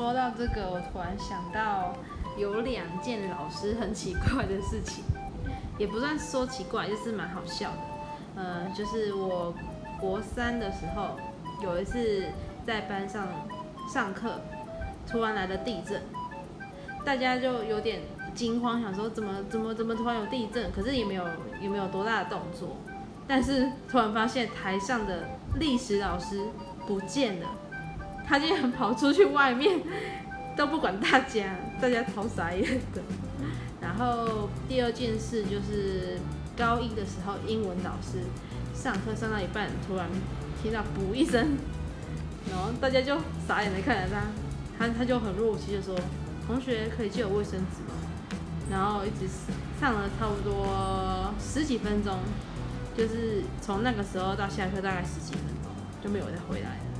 说到这个，我突然想到有两件老师很奇怪的事情，也不算说奇怪，就是蛮好笑的。呃，就是我国三的时候，有一次在班上上课，突然来了地震，大家就有点惊慌，想说怎么怎么怎么突然有地震，可是也没有也没有多大的动作，但是突然发现台上的历史老师不见了。他竟然跑出去外面，都不管大家，大家超傻眼的。然后第二件事就是高一的时候，英文老师上课上到一半，突然听到“噗”一声，然后大家就傻眼的看着他，他他就很弱气就说：“同学可以借我卫生纸吗？”然后一直上了差不多十几分钟，就是从那个时候到下课大概十几分钟，就没有再回来了。